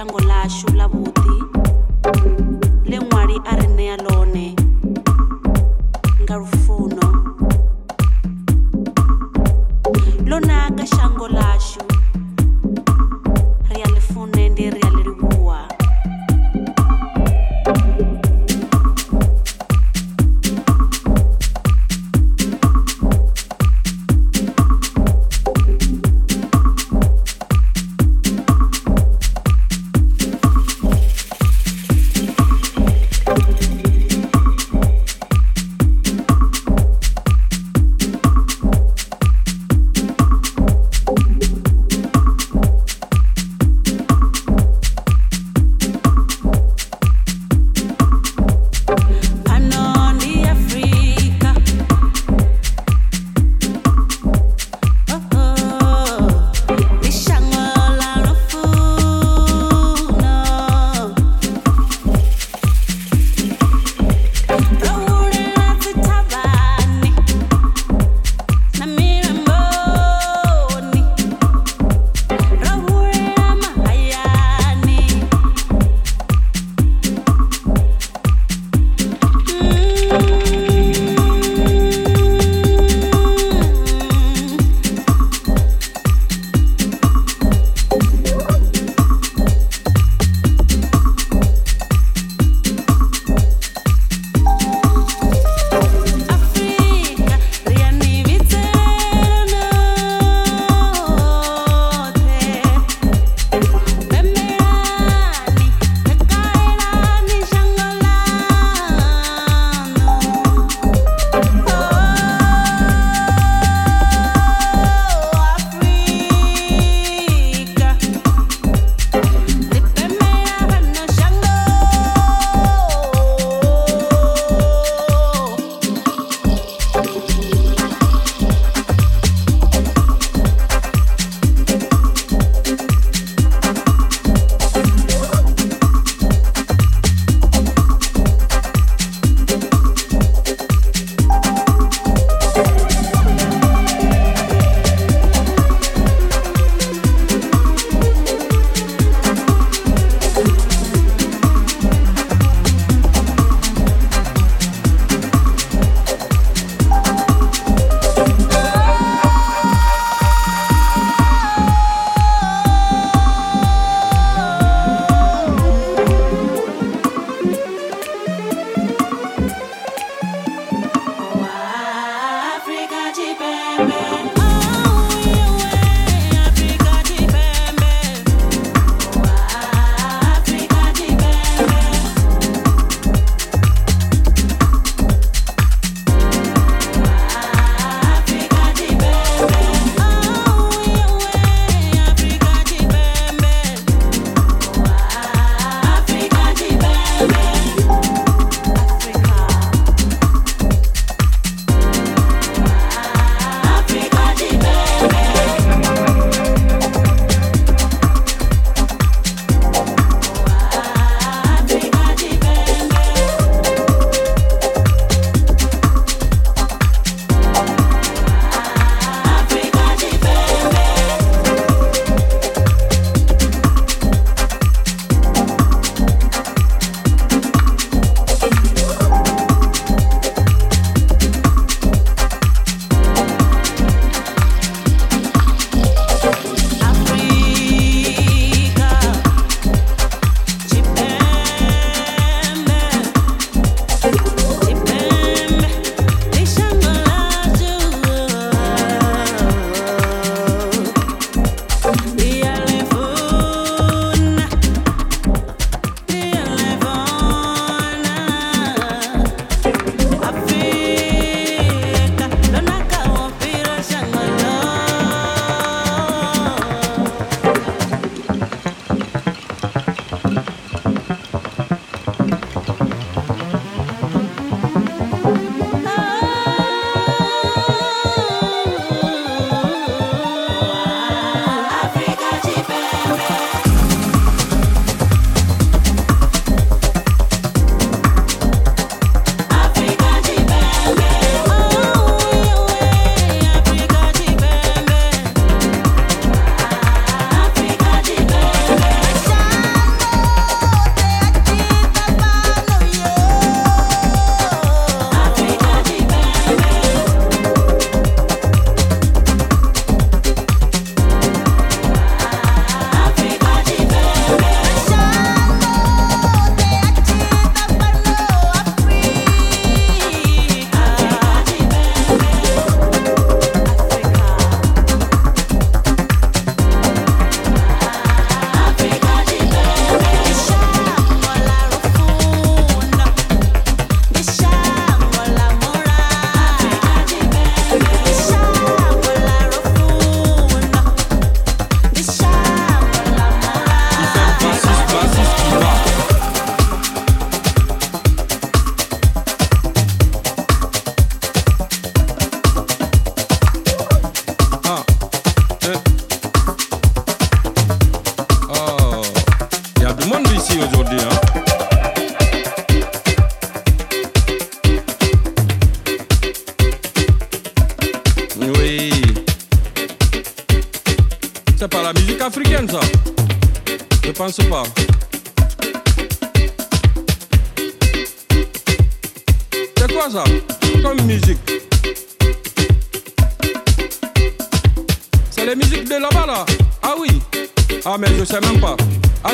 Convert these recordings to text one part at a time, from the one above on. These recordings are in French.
shango ḽashu ḽa vhuḓi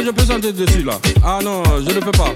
je peux chanter dessus là. Ah non, je ne peux pas.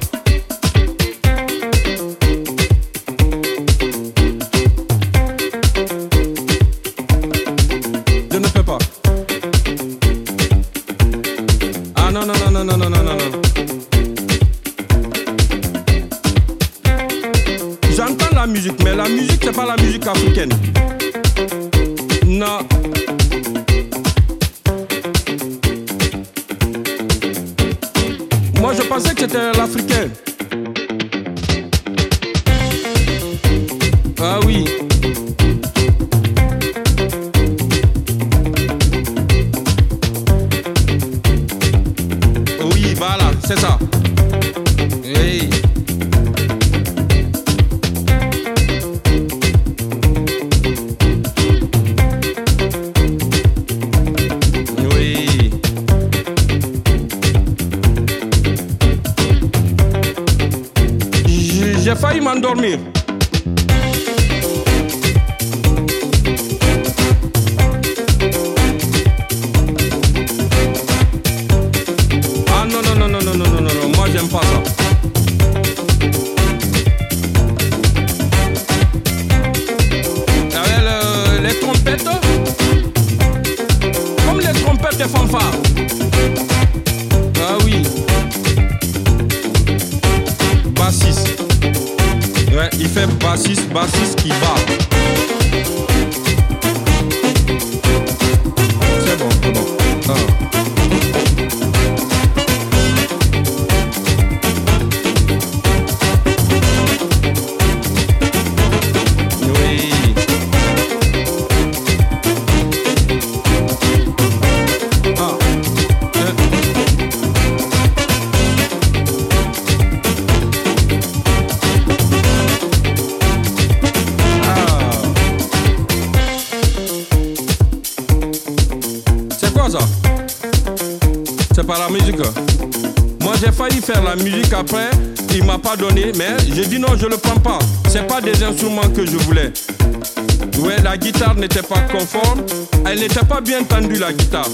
n'était pas conforme, elle n'était pas bien tendue la guitare.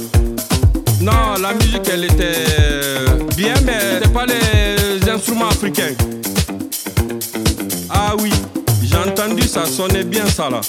Non, la musique elle était euh, bien, mais c'était pas les instruments africains. Ah oui, j'ai entendu ça sonnait bien ça là.